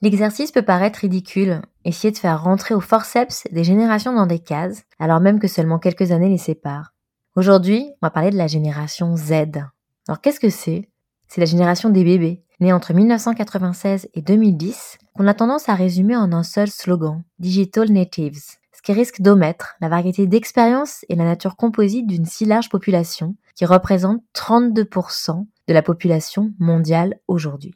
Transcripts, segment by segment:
L'exercice peut paraître ridicule, essayer de faire rentrer au forceps des générations dans des cases, alors même que seulement quelques années les séparent. Aujourd'hui, on va parler de la génération Z. Alors qu'est-ce que c'est? C'est la génération des bébés, nés entre 1996 et 2010, qu'on a tendance à résumer en un seul slogan, Digital Natives, ce qui risque d'omettre la variété d'expériences et la nature composite d'une si large population, qui représente 32% de la population mondiale aujourd'hui.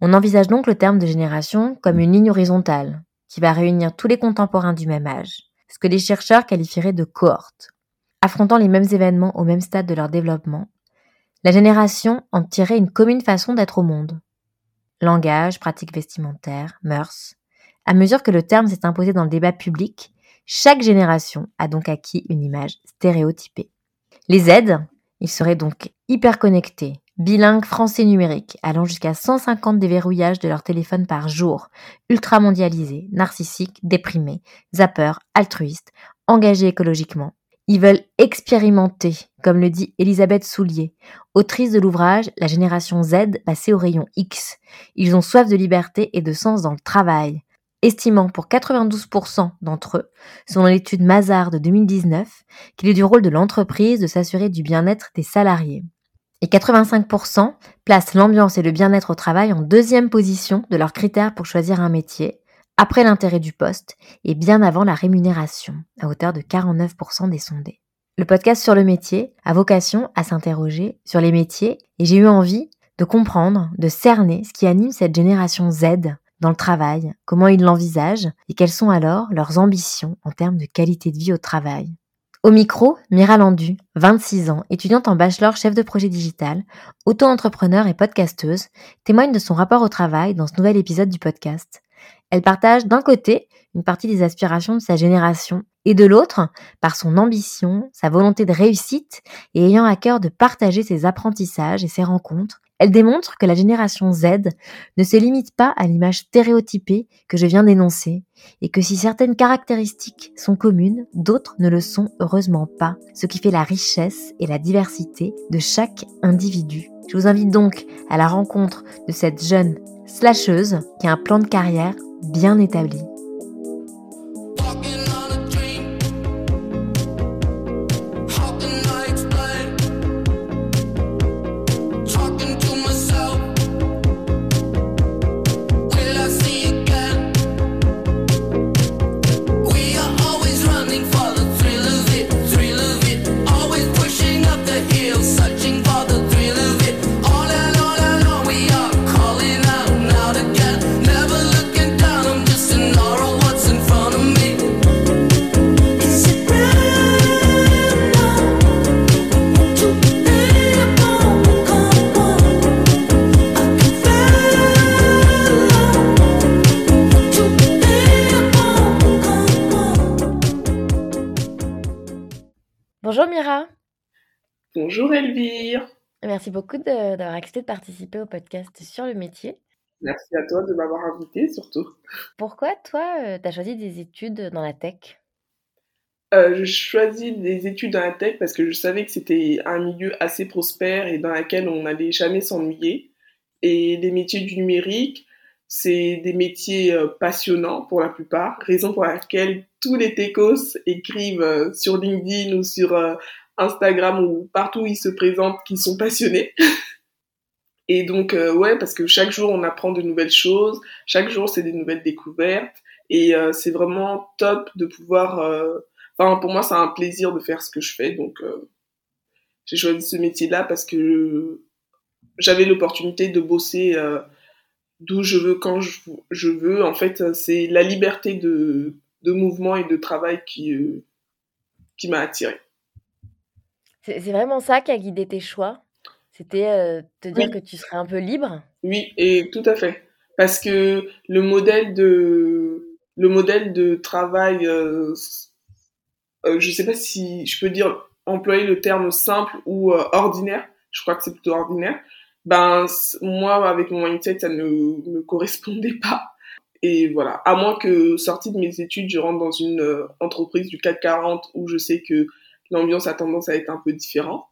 On envisage donc le terme de génération comme une ligne horizontale, qui va réunir tous les contemporains du même âge, ce que les chercheurs qualifieraient de cohorte. Affrontant les mêmes événements au même stade de leur développement, la génération en tirait une commune façon d'être au monde. Langage, pratiques vestimentaires, mœurs. À mesure que le terme s'est imposé dans le débat public, chaque génération a donc acquis une image stéréotypée. Les Z, ils seraient donc hyper connectés, bilingues français numérique, allant jusqu'à 150 déverrouillages de leur téléphone par jour, ultra mondialisés, narcissiques, déprimés, zappeurs, altruistes, engagés écologiquement. Ils veulent expérimenter, comme le dit Elisabeth Soulier, autrice de l'ouvrage La génération Z passée au rayon X. Ils ont soif de liberté et de sens dans le travail. Estimant pour 92% d'entre eux, selon l'étude Mazar de 2019, qu'il est du rôle de l'entreprise de s'assurer du bien-être des salariés et 85% placent l'ambiance et le bien-être au travail en deuxième position de leurs critères pour choisir un métier, après l'intérêt du poste et bien avant la rémunération, à hauteur de 49% des sondés. Le podcast sur le métier a vocation à s'interroger sur les métiers et j'ai eu envie de comprendre, de cerner ce qui anime cette génération Z dans le travail, comment ils l'envisagent et quelles sont alors leurs ambitions en termes de qualité de vie au travail. Au micro, Mira Landu, 26 ans, étudiante en bachelor chef de projet digital, auto-entrepreneur et podcasteuse, témoigne de son rapport au travail dans ce nouvel épisode du podcast. Elle partage d'un côté une partie des aspirations de sa génération et de l'autre par son ambition, sa volonté de réussite et ayant à cœur de partager ses apprentissages et ses rencontres, elle démontre que la génération Z ne se limite pas à l'image stéréotypée que je viens d'énoncer, et que si certaines caractéristiques sont communes, d'autres ne le sont heureusement pas, ce qui fait la richesse et la diversité de chaque individu. Je vous invite donc à la rencontre de cette jeune slasheuse qui a un plan de carrière bien établi. Bonjour Mira. Bonjour Elvire. Merci beaucoup d'avoir accepté de participer au podcast sur le métier. Merci à toi de m'avoir invité surtout. Pourquoi toi, euh, tu as choisi des études dans la tech? Euh, Je choisis des études dans la tech parce que je savais que c'était un milieu assez prospère et dans lequel on n'allait jamais s'ennuyer. Et les métiers du numérique, c'est des métiers euh, passionnants pour la plupart, raison pour laquelle tous les techos écrivent euh, sur LinkedIn ou sur euh, Instagram ou partout où ils se présentent qu'ils sont passionnés. Et donc, ouais, parce que chaque jour, on apprend de nouvelles choses, chaque jour, c'est des nouvelles découvertes, et c'est vraiment top de pouvoir... Enfin, pour moi, c'est un plaisir de faire ce que je fais, donc j'ai choisi ce métier-là parce que j'avais l'opportunité de bosser d'où je veux, quand je, veux. En fait, c'est la liberté de, de, mouvement et de travail qui, euh, qui m'a attirée. C'est vraiment ça qui a guidé tes choix? C'était euh, te dire que tu serais un peu libre? Oui, et tout à fait. parce que le modèle de le modèle de travail, euh, je sais pas si je peux dire employer le terme simple ou ordinaire. Je crois que c'est plutôt ordinaire. Ben moi avec mon mindset ça ne me correspondait pas. Et voilà, à moins que sortie de mes études, je rentre dans une euh, entreprise du 440 où je sais que l'ambiance a tendance à être un peu différente.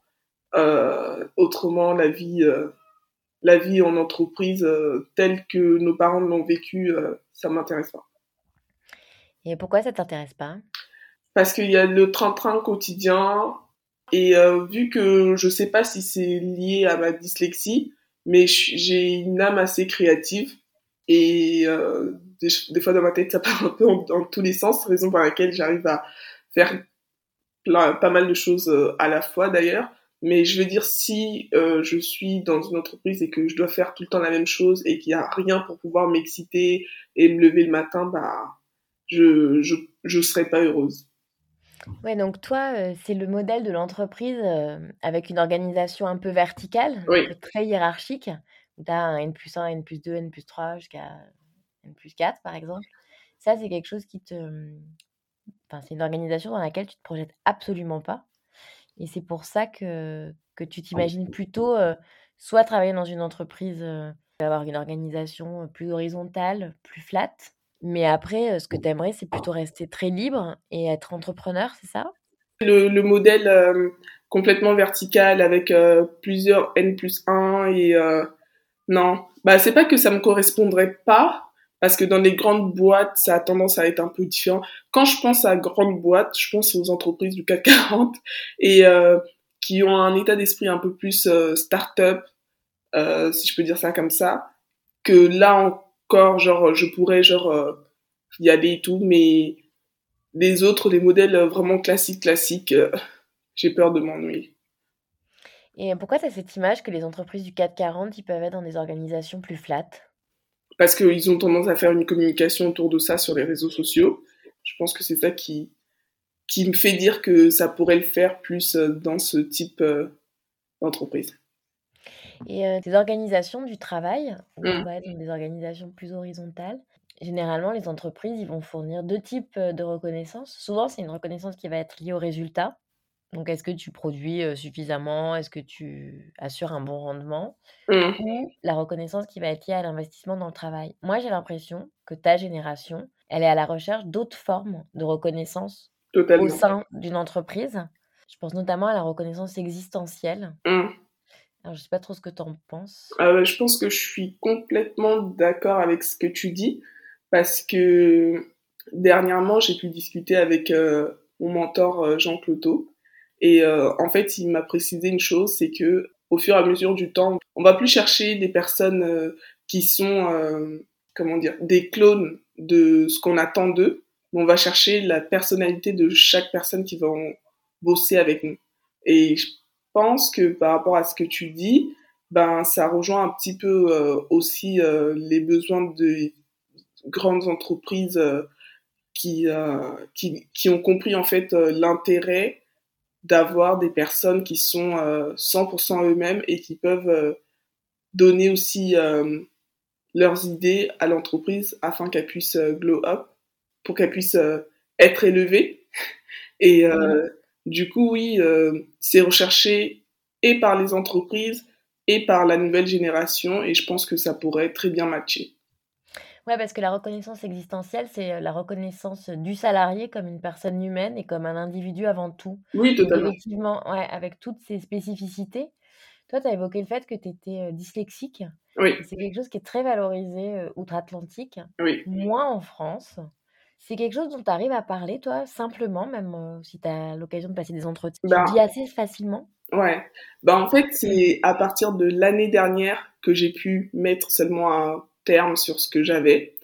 Euh, autrement, la vie, euh, la vie en entreprise telle que nos parents l'ont vécue, ça m'intéresse pas. Et pourquoi ça t'intéresse pas? Parce qu'il y a le train-train quotidien et euh, vu que je sais pas si c'est lié à ma dyslexie, mais j'ai une âme assez créative et euh, des, fois dans ma tête ça part un peu dans tous les sens, raison pour laquelle j'arrive à faire pas mal de choses euh, à la fois d'ailleurs. Mais je veux dire, si euh, je suis dans une entreprise et que je dois faire tout le temps la même chose et qu'il n'y a rien pour pouvoir m'exciter et me lever le matin, bah, je, je, je serais pas heureuse. Ouais, donc toi, euh, c'est le modèle de l'entreprise euh, avec une organisation un peu verticale, oui. très hiérarchique, où tu as un N plus 1, N plus 2, N plus 3 jusqu'à N plus 4, par exemple. Ça, c'est quelque chose qui te... Enfin, c'est une organisation dans laquelle tu te projettes absolument pas. Et c'est pour ça que, que tu t'imagines plutôt euh, soit travailler dans une entreprise, avoir une organisation plus horizontale, plus flat. Mais après, ce que tu aimerais, c'est plutôt rester très libre et être entrepreneur, c'est ça? Le, le, modèle euh, complètement vertical avec euh, plusieurs N plus 1 et non, bah c'est pas que ça me correspondrait pas, parce que dans les grandes boîtes, ça a tendance à être un peu différent. Quand je pense à grandes boîtes, je pense aux entreprises du CAC 40 et qui ont un état d'esprit un peu plus start-up, si je peux dire ça comme ça, que là encore, genre, je pourrais genre euh, y aller et tout, mais les autres, les modèles vraiment classiques, classiques, euh, j'ai peur de m'ennuyer. Et pourquoi tu as cette image que les entreprises du CAC 40, ils peuvent être dans des organisations plus flattes? Parce qu'ils ont tendance à faire une communication autour de ça sur les réseaux sociaux. Je pense que c'est ça qui, qui me fait dire que ça pourrait le faire plus dans ce type euh, d'entreprise. Et euh, des organisations du travail, on va être dans des organisations plus horizontales. Généralement, les entreprises, ils vont fournir deux types de reconnaissance. Souvent, c'est une reconnaissance qui va être liée au résultat. Donc, est-ce que tu produis suffisamment? Est-ce que tu assures un bon rendement? Mmh. Ou la reconnaissance qui va être liée à l'investissement dans le travail. Moi, j'ai l'impression que ta génération, elle est à la recherche d'autres formes de reconnaissance Totalement. au sein d'une entreprise. Je pense notamment à la reconnaissance existentielle. Mmh. Je sais pas trop ce que tu en penses. Euh, je pense que je suis complètement d'accord avec ce que tu dis parce que dernièrement, j'ai pu discuter avec euh, mon mentor Jean Cloteau et euh, en fait, il m'a précisé une chose, c'est que au fur et à mesure du temps, on va plus chercher des personnes euh, qui sont, euh, comment dire, des clones de ce qu'on attend d'eux, mais on va chercher la personnalité de chaque personne qui va bosser avec nous. Et que par rapport à ce que tu dis, ben ça rejoint un petit peu euh, aussi euh, les besoins de grandes entreprises euh, qui, qui, qui ont compris en fait l'intérêt d'avoir des personnes qui sont euh, 100% eux-mêmes et qui peuvent donner aussi leurs idées à l'entreprise afin qu'elle puisse glow up, pour qu'elle puisse être élevée. Et mmh. Du coup, oui, c'est recherché et par les entreprises et par la nouvelle génération et je pense que ça pourrait très bien matcher. Ouais, parce que la reconnaissance existentielle, c'est la reconnaissance du salarié comme une personne humaine et comme un individu avant tout. Oui, totalement. effectivement, ouais, avec toutes ses spécificités. Toi, tu as évoqué le fait que tu étais euh, dyslexique. Oui. C'est quelque chose qui est très valorisé euh, outre-Atlantique. Oui. Moins en France. C'est quelque chose dont tu arrives à parler, toi, simplement, même euh, si tu as l'occasion de passer des entretiens? Bah, tu dis assez facilement? Ouais. Bah, en fait, c'est à partir de l'année dernière que j'ai pu mettre seulement un terme sur ce que j'avais.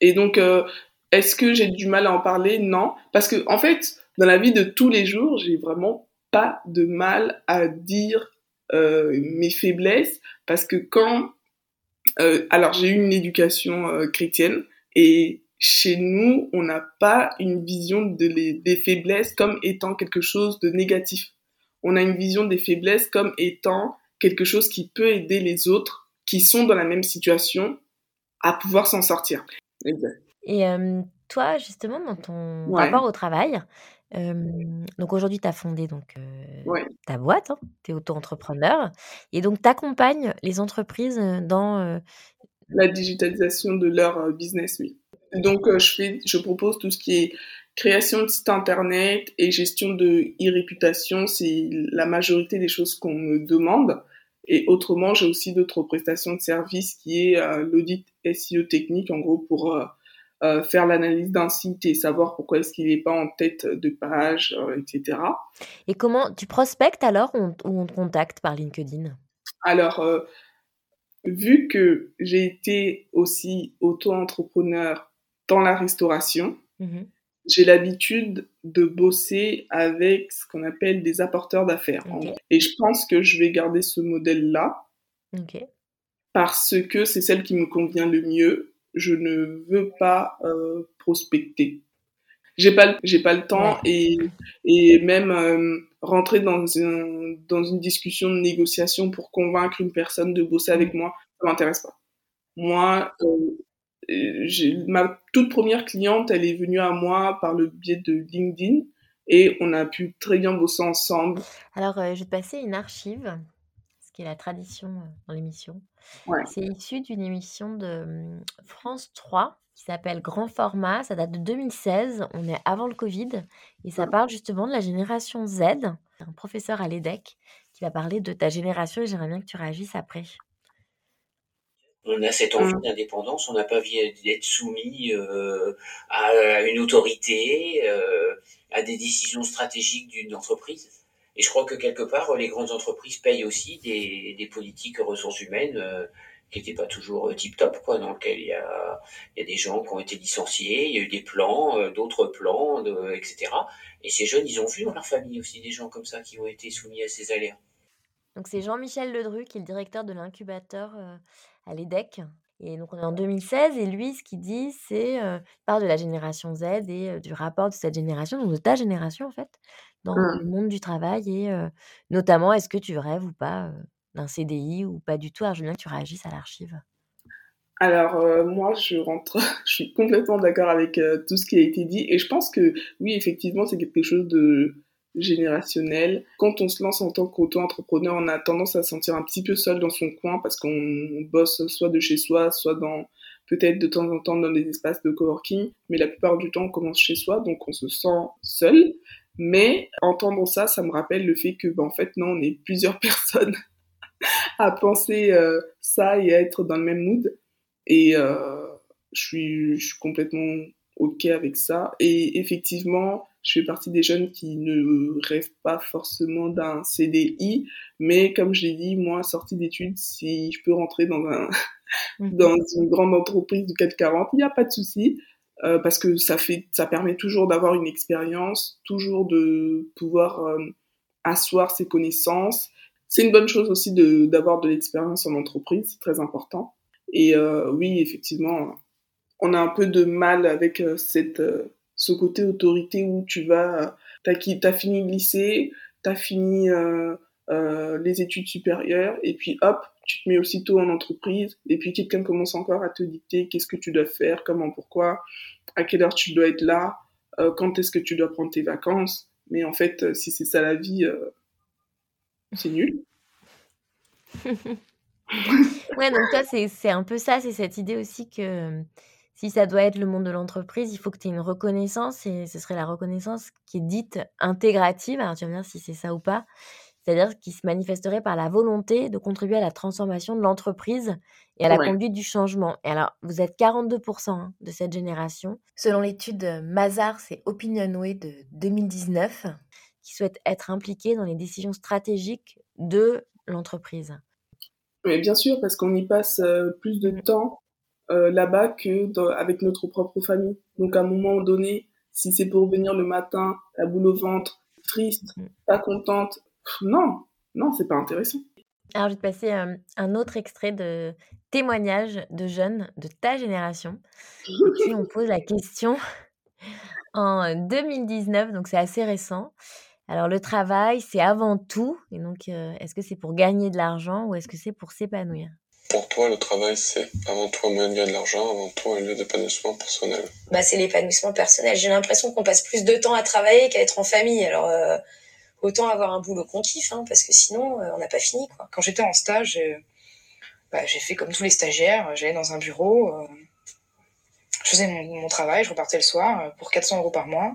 Et donc, euh, est-ce que j'ai du mal à en parler? Non. Parce que, en fait, dans la vie de tous les jours, j'ai vraiment pas de mal à dire euh, mes faiblesses. Parce que quand. Alors, j'ai eu une éducation chrétienne et chez nous, on n'a pas une vision de les, des faiblesses comme étant quelque chose de négatif. On a une vision des faiblesses comme étant quelque chose qui peut aider les autres qui sont dans la même situation à pouvoir s'en sortir. Exact. Et toi, justement, dans ton rapport au travail, donc aujourd'hui, tu as fondé donc, ta boîte, hein, tu es auto-entrepreneur, et donc tu accompagnes les entreprises dans... La digitalisation de leur business, oui. Donc je, fais, je propose tout ce qui est création de site internet et gestion de e-réputation, c'est la majorité des choses qu'on me demande. Et autrement, j'ai aussi d'autres prestations de services qui est l'audit SEO technique, en gros, pour euh, faire l'analyse d'un site et savoir pourquoi est-ce qu'il n'est pas en tête de page, euh, etc. Et comment tu prospectes alors ou on, te contacte par LinkedIn? Alors, euh, vu que j'ai été aussi auto-entrepreneur dans la restauration, mmh j'ai l'habitude de bosser avec ce qu'on appelle des apporteurs d'affaires. Et je pense que je vais garder ce modèle-là. Parce que c'est celle qui me convient le mieux je ne veux pas euh, prospecter. J'ai pas, j'ai pas le temps et, et même euh, rentrer dans, un, dans une discussion de négociation pour convaincre une personne de bosser avec moi, ça m'intéresse pas. Moi, euh, ma toute première cliente, elle est venue à moi par le biais de LinkedIn et on a pu très bien bosser ensemble. Alors, je vais te passer une archive qui est la tradition dans l'émission. C'est issu d'une émission de France 3 qui s'appelle Grand Format. Ça date de 2016. On est avant le Covid. Et ça parle justement de la génération Z. Un professeur à l'EDEC qui va parler de ta génération et j'aimerais bien que tu réagisses après. On a cette envie mmh. d'indépendance, on n'a pas envie d'être soumis à une autorité, à des décisions stratégiques d'une entreprise. Et je crois que quelque part, les grandes entreprises payent aussi des, des politiques ressources humaines euh, qui n'étaient pas toujours euh, tip-top, quoi, dans lesquelles il y a, y a des gens qui ont été licenciés, il y a eu des plans, euh, d'autres plans, de, etc. Et ces jeunes, ils ont vu dans leur famille aussi des gens comme ça qui ont été soumis à ces aléas. Donc c'est Jean-Michel Ledru qui est le directeur de l'incubateur à l'EDEC. Et donc on est en 2016 et lui, ce qu'il dit, c'est, euh, il parle de la génération Z et du rapport de cette génération, donc de ta génération en fait, dans le mmh. monde du travail et notamment est-ce que tu rêves ou pas d'un CDI ou pas du tout? Alors je veux bien que tu réagisses à l'archive. Alors moi je rentre, je suis complètement d'accord avec tout ce qui a été dit et je pense que oui effectivement c'est quelque chose de générationnel. Quand on se lance en tant qu'auto-entrepreneur, on a tendance à se sentir un petit peu seul dans son coin parce qu'on bosse soit de chez soi, soit dans peut-être de temps en temps dans des espaces de coworking, mais la plupart du temps on commence chez soi, donc on se sent seul. Mais entendre ça, ça me rappelle le fait que, ben, en fait, non, on est plusieurs personnes à penser euh, ça et à être dans le même mood. Et euh, je, suis, je suis complètement OK avec ça. Et effectivement, je fais partie des jeunes qui ne rêvent pas forcément d'un CDI, mais comme je l'ai dit, moi, sortie d'études, si je peux rentrer dans un mmh. dans une grande entreprise du 440, il n'y a pas de souci. Euh, parce que ça fait, ça permet toujours d'avoir une expérience, toujours de pouvoir euh, asseoir ses connaissances. C'est une bonne chose aussi de d'avoir de l'expérience en entreprise, c'est très important. Et euh, oui, effectivement, on a un peu de mal avec cette ce côté autorité où tu vas, t'as as fini le lycée, t'as fini les études supérieures, et puis hop, tu te mets aussitôt en entreprise, et puis quelqu'un commence encore à te dicter qu'est-ce que tu dois faire, comment, pourquoi, à quelle heure tu dois être là, euh, quand est-ce que tu dois prendre tes vacances. Mais en fait, euh, si c'est ça la vie, euh, c'est nul. ouais, donc toi, c'est un peu ça, c'est cette idée aussi que si ça doit être le monde de l'entreprise, il faut que tu aies une reconnaissance, et ce serait la reconnaissance qui est dite intégrative. Alors tu vas me dire si c'est ça ou pas c'est-à-dire qui se manifesterait par la volonté de contribuer à la transformation de l'entreprise et à la conduite du changement. Et alors, vous êtes 42% hein, de cette génération. Selon l'étude Mazars et Opinionway de 2019, qui souhaitent être impliqués dans les décisions stratégiques de l'entreprise. Oui, bien sûr, parce qu'on y passe euh, plus de mmh. temps euh, là-bas que avec notre propre famille. Donc, à un moment donné, si c'est pour venir le matin, la boule au ventre, triste, mmh. pas contente, non, non, c'est pas intéressant. Alors, je vais te passer euh, un autre extrait de témoignage de jeunes de ta génération qui on pose la question en 2019, donc c'est assez récent. Alors, le travail, c'est avant tout. Et donc, euh, est-ce que c'est pour gagner de l'argent ou est-ce que c'est pour s'épanouir? Pour toi, le travail, c'est avant tout un moyen de gagner de l'argent, avant tout un lieu d'épanouissement personnel. Bah, c'est l'épanouissement personnel. J'ai l'impression qu'on passe plus de temps à travailler qu'à être en famille. Alors, euh, autant avoir un boulot qu'on kiffe, hein, parce que sinon, euh, on n'a pas fini. Quoi. Quand j'étais en stage, euh, bah, j'ai fait comme tous les stagiaires. J'allais dans un bureau, euh, je faisais mon, mon, travail, je repartais le soir euh, pour 400 euros par mois.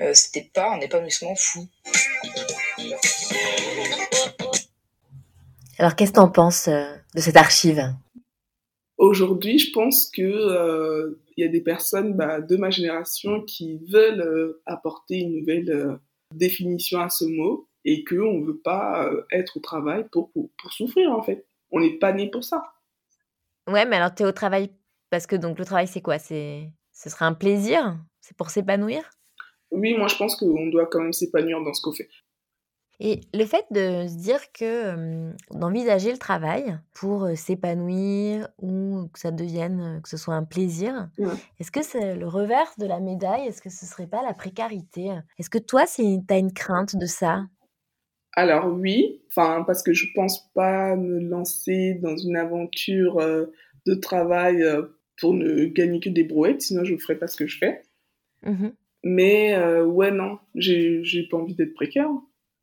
Euh, C'était pas un épanouissement fou. Alors, qu'est-ce que t'en penses euh, de cette archive? Aujourd'hui, je pense que euh, il y a des personnes bah, de ma génération qui veulent euh, apporter une nouvelle euh, définition à ce mot et que on veut pas euh, être au travail pour, pour, pour souffrir en fait. On n'est pas né pour ça. Ouais, mais alors tu es au travail parce que donc le travail c'est quoi? C'est ce serait un plaisir? C'est pour s'épanouir? Oui, moi je pense qu'on doit quand même s'épanouir dans ce qu'on fait. Et le fait de se dire que d'envisager le travail pour s'épanouir ou que ça devienne, que ce soit un plaisir, est-ce que c'est le revers de la médaille? Est-ce que ce serait pas la précarité? Est-ce que toi, tu as une crainte de ça? Alors oui, enfin parce que je pense pas me lancer dans une aventure euh, de travail euh, pour ne gagner que des brouettes, sinon je ne ferais pas ce que je fais. Mhm. Mais euh, ouais non, j'ai pas envie d'être précaire,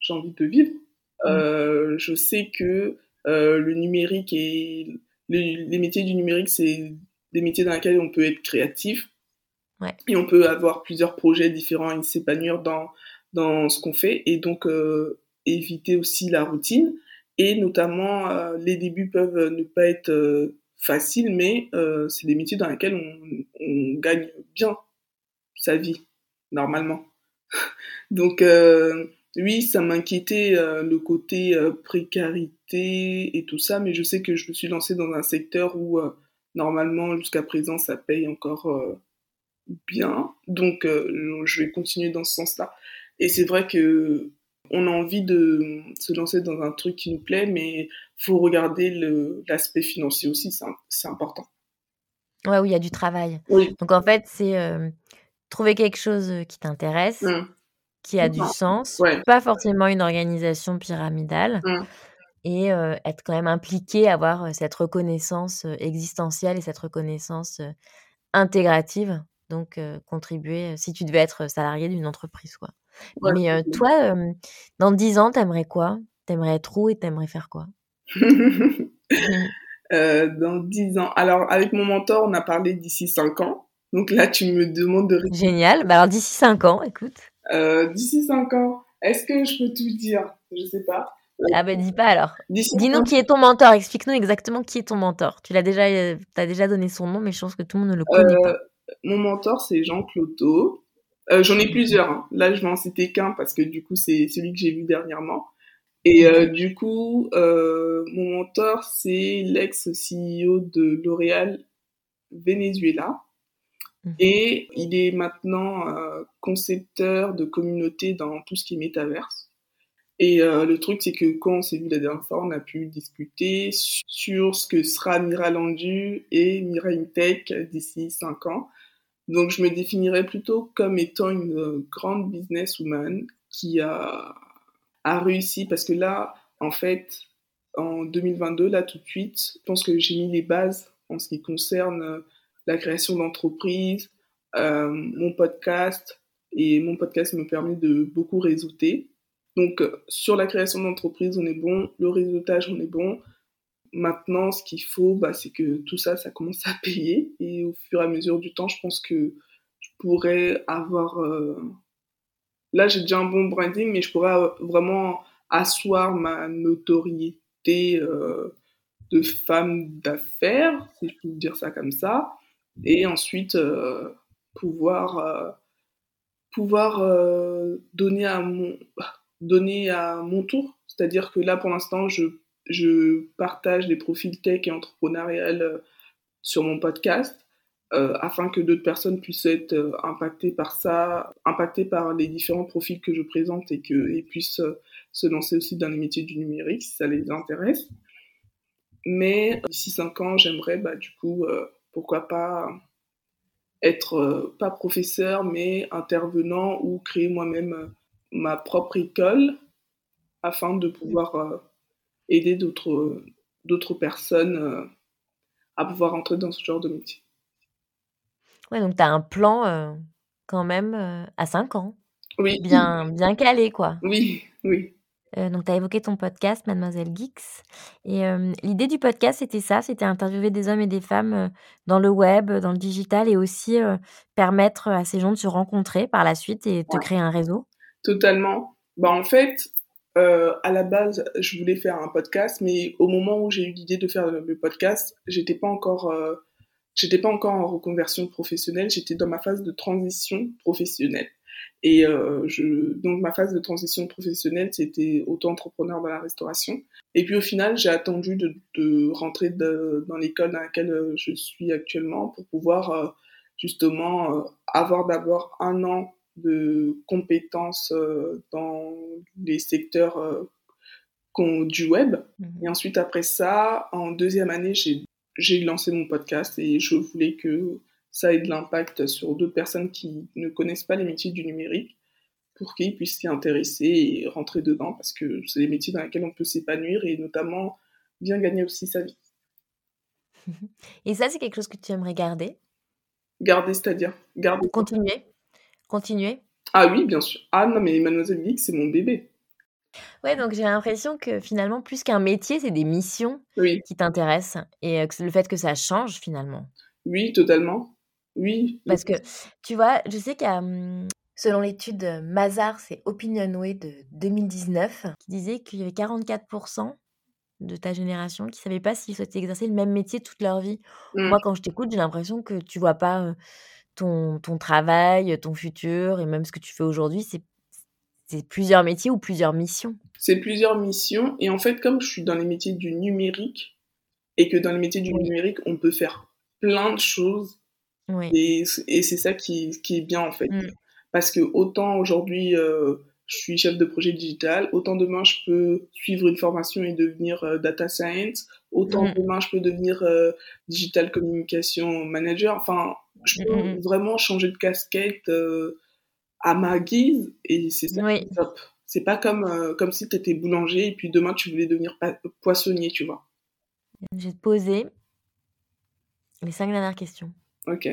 j'ai envie de vivre. Euh, je sais que euh, le numérique et les, les métiers du numérique c'est des métiers dans lesquels on peut être créatif. Ouais. et on peut avoir plusieurs projets différents et s'épanouir dans dans ce qu'on fait. Et donc euh, éviter aussi la routine. Et notamment euh, les débuts peuvent ne pas être euh, faciles mais c'est des métiers dans lesquels on, on gagne bien sa vie normalement. Donc oui ça m'inquiétait euh, le côté euh, précarité et tout ça mais je sais que je me suis lancée dans un secteur où euh, normalement jusqu'à présent ça paye encore bien donc je vais continuer dans ce sens-là et c'est vrai que on a envie de se lancer dans un truc qui nous plaît, mais faut regarder l'aspect financier aussi, c'est important. Ouais, où il y a du travail. Oui. Donc en fait, c'est trouver quelque chose qui t'intéresse, Mm. Qui a du sens, Ouais. pas forcément une organisation pyramidale, Mm. et euh, être quand même impliqué, avoir euh, cette reconnaissance euh, existentielle et cette reconnaissance intégrative, donc euh, contribuer, si tu devais être salarié d'une entreprise, quoi. Ouais, Mais euh, toi, dans 10 ans, t'aimerais quoi? T'aimerais être où et t'aimerais faire quoi? Euh, dans 10 ans. Alors, avec mon mentor, on a parlé d'ici 5 ans. Donc là, tu me demandes de... Génial. Bah alors d'ici 5 ans, écoute. Euh, d'ici 5 ans, est-ce que je peux tout dire? Je sais pas. Ah bah dis pas alors. Dis-nous qui est ton mentor. Explique-nous exactement qui est ton mentor. Tu l'as déjà, euh, t'as déjà donné son nom, mais je pense que tout le monde ne le connaît Euh, pas. mon mentor, c'est Jean Cloto. Euh, J'en ai plusieurs. hein. Là, je vais en citer qu'un parce que du coup, c'est celui que j'ai vu dernièrement. Et euh, du coup, euh, mon mentor, c'est l'ex-CEO de L'Oréal Venezuela. Mhm. Et il est maintenant euh, concepteur de communauté dans tout ce qui est métaverse. Et euh, le truc, c'est que quand on s'est vu la dernière fois, on a pu discuter su- sur ce que sera Mira Landu et Mira Intech d'ici 5 ans. Donc, je me définirais plutôt comme étant une grande businesswoman qui a, a réussi parce que là, en fait, en 2022, là tout de suite, je pense que j'ai mis les bases en ce qui concerne la création d'entreprises, euh, mon podcast, et mon podcast me permet de beaucoup réseauter. Donc, euh, sur la création d'entreprise, on est bon, le réseautage, on est bon. Maintenant, ce qu'il faut, bah, c'est que tout ça, ça commence à payer. Et au fur et à mesure du temps, je pense que je pourrais avoir... euh, Là, j'ai déjà un bon branding, mais je pourrais vraiment asseoir ma notoriété de femme d'affaires, si je peux dire ça comme ça. Et ensuite, euh, pouvoir, euh, pouvoir euh, donner, à mon, donner à mon tour. C'est-à-dire que là, pour l'instant, je, je partage des profils tech et entrepreneurial sur mon podcast afin que d'autres personnes puissent être impactées par ça, impactées par les différents profils que je présente et qu'ils puissent euh, se lancer aussi dans les métiers du numérique si ça les intéresse. Mais d'ici 5 ans, j'aimerais bah, du coup, pourquoi pas être euh, pas professeur, mais intervenant ou créer moi-même euh, ma propre école afin de pouvoir euh, aider d'autres d'autres personnes à pouvoir entrer dans ce genre de métier. Ouais, donc tu as un plan quand même à 5 ans. Oui. Bien, bien calé, quoi. Oui, oui. Euh, donc, tu as évoqué ton podcast, Mademoiselle Geeks. Et euh, l'idée du podcast, c'était ça c'était interviewer des hommes et des femmes euh, dans le web, dans le digital et aussi permettre à ces gens de se rencontrer par la suite et de Ouais. créer un réseau. Totalement. Bah, en fait, à la base, je voulais faire un podcast, mais au moment où j'ai eu l'idée de faire le podcast, j'étais pas encore, j'étais pas encore en reconversion professionnelle, j'étais dans ma phase de transition professionnelle. Et euh, je, donc ma phase de transition professionnelle, c'était auto-entrepreneur dans la restauration. Et puis au final, j'ai attendu de, de rentrer de- dans l'école dans laquelle euh, je suis actuellement pour pouvoir euh, justement euh, avoir d'abord un an de compétences dans les secteurs du web. Et ensuite, après ça, en deuxième année, j'ai lancé mon podcast et je voulais que ça ait de l'impact sur d'autres personnes qui ne connaissent pas les métiers du numérique pour qu'ils puissent s'y intéresser et rentrer dedans parce que c'est des métiers dans lesquels on peut s'épanouir et notamment bien gagner aussi sa vie. Et ça, c'est quelque chose que tu aimerais garder? Garder, c'est-à-dire garder. Continuer? Continuer? Ah oui, bien sûr. Ah non, mais Mademoiselle Geek, c'est mon bébé. Ouais, donc j'ai l'impression que finalement, plus qu'un métier, c'est des missions Oui. qui t'intéressent et euh, le fait que ça change finalement. Oui, totalement. Oui. Parce que, tu vois, je sais qu'il y a, selon l'étude euh, Mazars et Opinionway de 2019, qui disait qu'il y avait 44% de ta génération qui ne savaient pas s'ils souhaitaient exercer le même métier toute leur vie. Mm. Moi, quand je t'écoute, j'ai l'impression que tu vois pas ton, ton travail, ton futur et même ce que tu fais aujourd'hui, c'est c'est plusieurs métiers ou plusieurs missions. C'est plusieurs missions. Et en fait, comme je suis dans les métiers du numérique, et que dans les métiers du numérique, on peut faire plein de choses, Oui. et, et c'est ça qui, qui est bien, en fait. Mm. Parce que autant aujourd'hui, euh, je suis chef de projet digital, autant demain, je peux suivre une formation et devenir euh, data science, autant Mm. demain, je peux devenir euh, digital communication manager. Enfin, je peux Mm, mm. vraiment changer de casquette à ma guise, et c'est ça Oui. qui est top. C'est pas comme, comme si tu étais boulanger et puis demain tu voulais devenir poissonnier, tu vois. Je vais te poser les cinq dernières questions. Ok.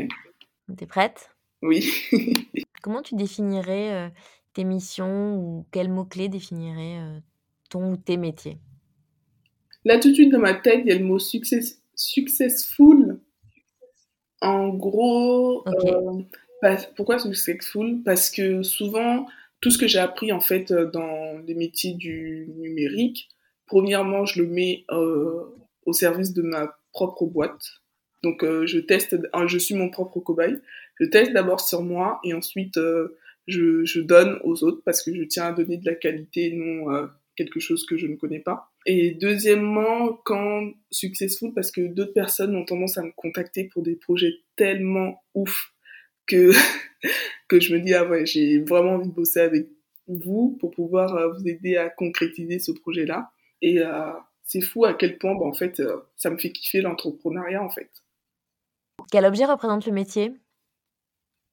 T'es prête? Oui. Comment tu définirais euh, tes missions ou quels mots-clés définiraient euh, ton ou tes métiers? Là, tout de suite, dans ma tête, il y a le mot success, successful. En gros, euh, pourquoi successful? Parce que souvent, tout ce que j'ai appris en fait dans les métiers du numérique, premièrement, je le mets au service de ma propre boîte. Donc, euh, je teste, je suis mon propre cobaye. Je teste d'abord sur moi et ensuite euh, je, je donne aux autres parce que je tiens à donner de la qualité, non euh, quelque chose que je ne connais pas. Et deuxièmement, quand successful, parce que d'autres personnes ont tendance à me contacter pour des projets tellement ouf que que je me dis ah ouais j'ai vraiment envie de bosser avec vous pour pouvoir euh, vous aider à concrétiser ce projet-là. Et euh, c'est fou à quel point bah, en fait euh, ça me fait kiffer l'entrepreneuriat en fait. Quel objet représente le métier?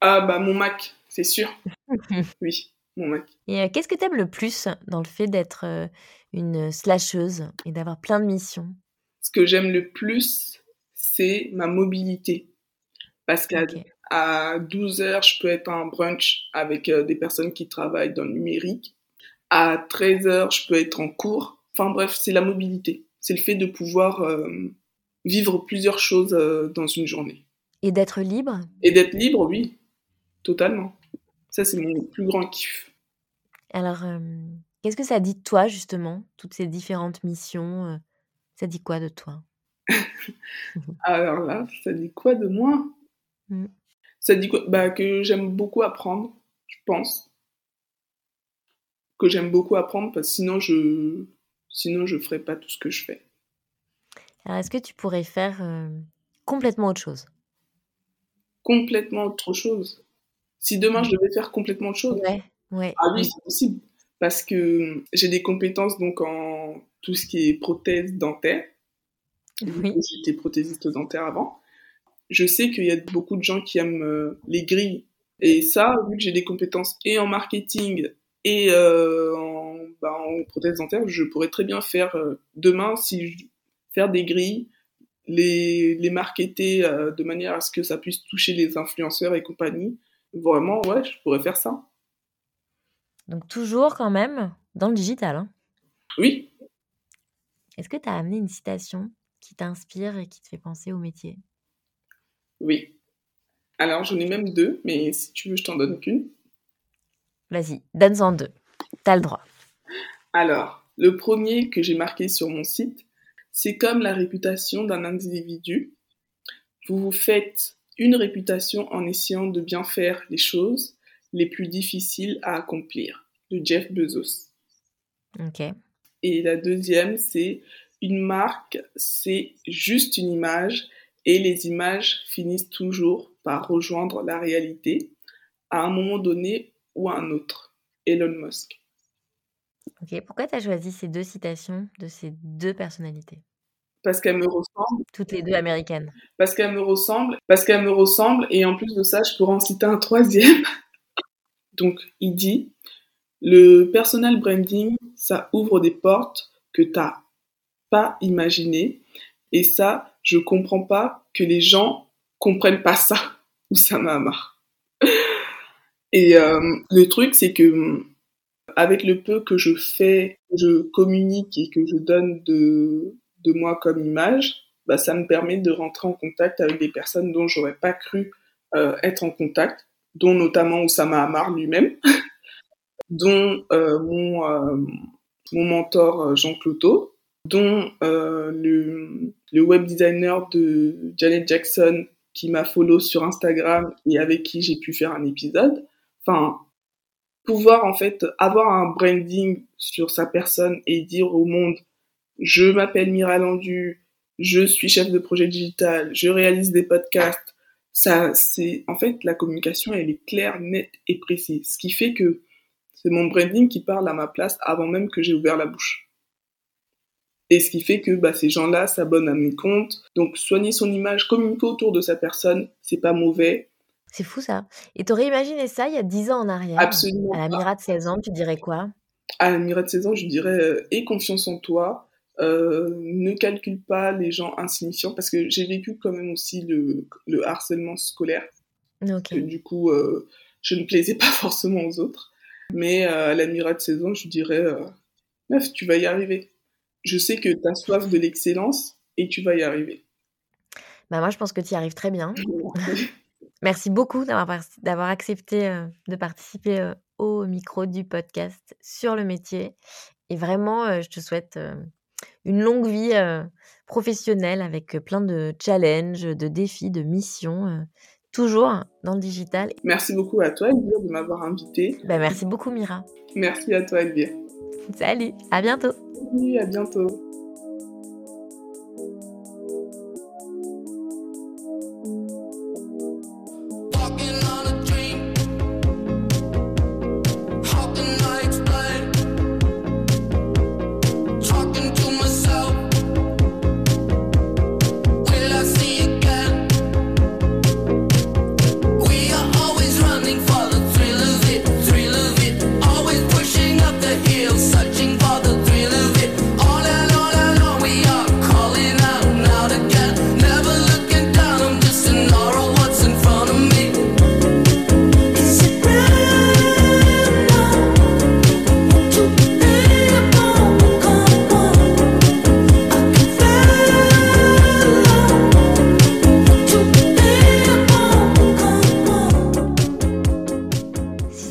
Ah bah mon Mac, c'est sûr. oui, mon Mac. Et euh, qu'est-ce que t'aimes le plus dans le fait d'être euh, une slasheuse et d'avoir plein de missions? Ce que j'aime le plus, c'est ma mobilité. Parce qu'à Ok. à 12 heures, je peux être en brunch avec euh, des personnes qui travaillent dans le numérique. À 13 heures, je peux être en cours. Enfin bref, c'est la mobilité. C'est le fait de pouvoir euh, vivre plusieurs choses euh, dans une journée. Et d'être libre? Et d'être libre, oui, totalement. Ça, c'est mon plus grand kiff. Alors, euh, qu'est-ce que ça dit de toi, justement, toutes ces différentes missions euh, Ça dit quoi de toi? Alors là, ça dit quoi de moi? Mm. Ça dit quoi? Bah, Que j'aime beaucoup apprendre, je pense. Que j'aime beaucoup apprendre parce que sinon je sinon je ferais pas tout ce que je fais. Alors, est-ce que tu pourrais faire euh, complètement autre chose? Complètement autre chose. Si demain je devais faire complètement autre chose, Ouais, ouais. ah oui, c'est possible. Parce que j'ai des compétences donc en tout ce qui est prothèse dentaire. Oui. J'étais prothésiste dentaire avant. Je sais qu'il y a beaucoup de gens qui aiment euh, les grilles. Et ça, vu que j'ai des compétences et en marketing et euh, en, bah, en prothèse dentaire, je pourrais très bien faire euh, demain si je- faire des grilles, les, les marketer euh, de manière à ce que ça puisse toucher les influenceurs et compagnie. Vraiment, ouais, je pourrais faire ça. Donc toujours quand même dans le digital. Hein. Oui. Est-ce que tu as amené une citation qui t'inspire et qui te fait penser au métier? Oui. Alors j'en ai même deux, mais si tu veux, je t'en donne qu'une. Vas-y, donne-en deux. T'as le droit. Alors, le premier que j'ai marqué sur mon site, c'est comme la réputation d'un individu. Vous vous faites une réputation en essayant de bien faire les choses les plus difficiles à accomplir, de Jeff Bezos. Ok. Et la deuxième, c'est une marque, c'est juste une image et les images finissent toujours par rejoindre la réalité à un moment donné ou à un autre. Elon Musk. Ok, pourquoi tu as choisi ces deux citations de ces deux personnalités? Parce qu'elles me ressemblent. Toutes les deux américaines. Parce qu'elles me ressemblent. Parce qu'elles me ressemblent. Et en plus de ça, je pourrais en citer un troisième. Donc, il dit, le personal branding, ça ouvre des portes que tu n'as pas imaginées. Et ça, je comprends pas que les gens comprennent pas ça. Ou ça m'a marre. Et euh, le truc, c'est que avec le peu que je fais, que je communique et que je donne de, de moi comme image, bah, ça me permet de rentrer en contact avec des personnes dont j'aurais pas cru euh, être en contact, dont notamment Oussama Amar lui-même, dont euh, mon, euh, mon mentor Jean Cloto, dont le, le web designer de Janet Jackson qui m'a follow sur Instagram et avec qui j'ai pu faire un épisode. Enfin, pouvoir en fait avoir un branding sur sa personne et dire au monde je m'appelle Mira Landu, je suis chef de projet digital, je réalise des podcasts. Ça, c'est en fait la communication, elle est claire, nette et précise. Ce qui fait que c'est mon branding qui parle à ma place avant même que j'ai ouvert la bouche. Et ce qui fait que bah, ces gens-là s'abonnent à mes comptes. Donc soigner son image, communiquer autour de sa personne, c'est pas mauvais. C'est fou ça. Et t'aurais imaginé ça il y a 10 ans en arrière Absolument. À la Mira de 16 ans, tu dirais quoi? À la Mira de 16 ans, je dirais euh, aie confiance en toi. Euh, ne calcule pas les gens insignifiants parce que j'ai vécu quand même aussi le, le harcèlement scolaire. Ok. Que, du coup, euh, je ne plaisais pas forcément aux autres. Mais à la Mira de 16 ans, je dirais meuf, tu vas y arriver. Je sais que tu as soif de l'excellence et tu vas y arriver. Bah moi, je pense que tu y arrives très bien. Merci beaucoup d'avoir accepté euh, de participer euh, au micro du podcast sur le métier. Et vraiment, euh, je te souhaite une longue vie professionnelle avec plein de challenges, de défis, de missions, toujours dans le digital. Merci beaucoup à toi, Elvire, de m'avoir invité. Bah, merci beaucoup, Mira. Merci à toi, Elvire. Salut, à bientôt. Oui, à bientôt.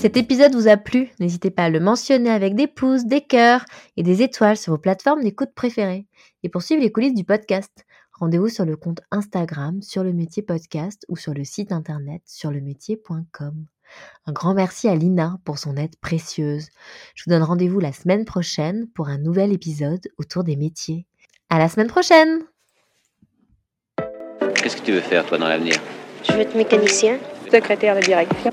Cet épisode vous a plu, n'hésitez pas à le mentionner avec des pouces, des cœurs et des étoiles sur vos plateformes d'écoute préférées. Et pour suivre les coulisses du podcast, rendez-vous sur le compte Instagram sur le métier podcast ou sur le site internet sur le métier.com. Un grand merci à Lina pour son aide précieuse. Je vous donne rendez-vous la semaine prochaine pour un nouvel épisode autour des métiers. À la semaine prochaine! Qu'est-ce que tu veux faire, toi, dans l'avenir? Je veux être mécanicien. Secrétaire de direction.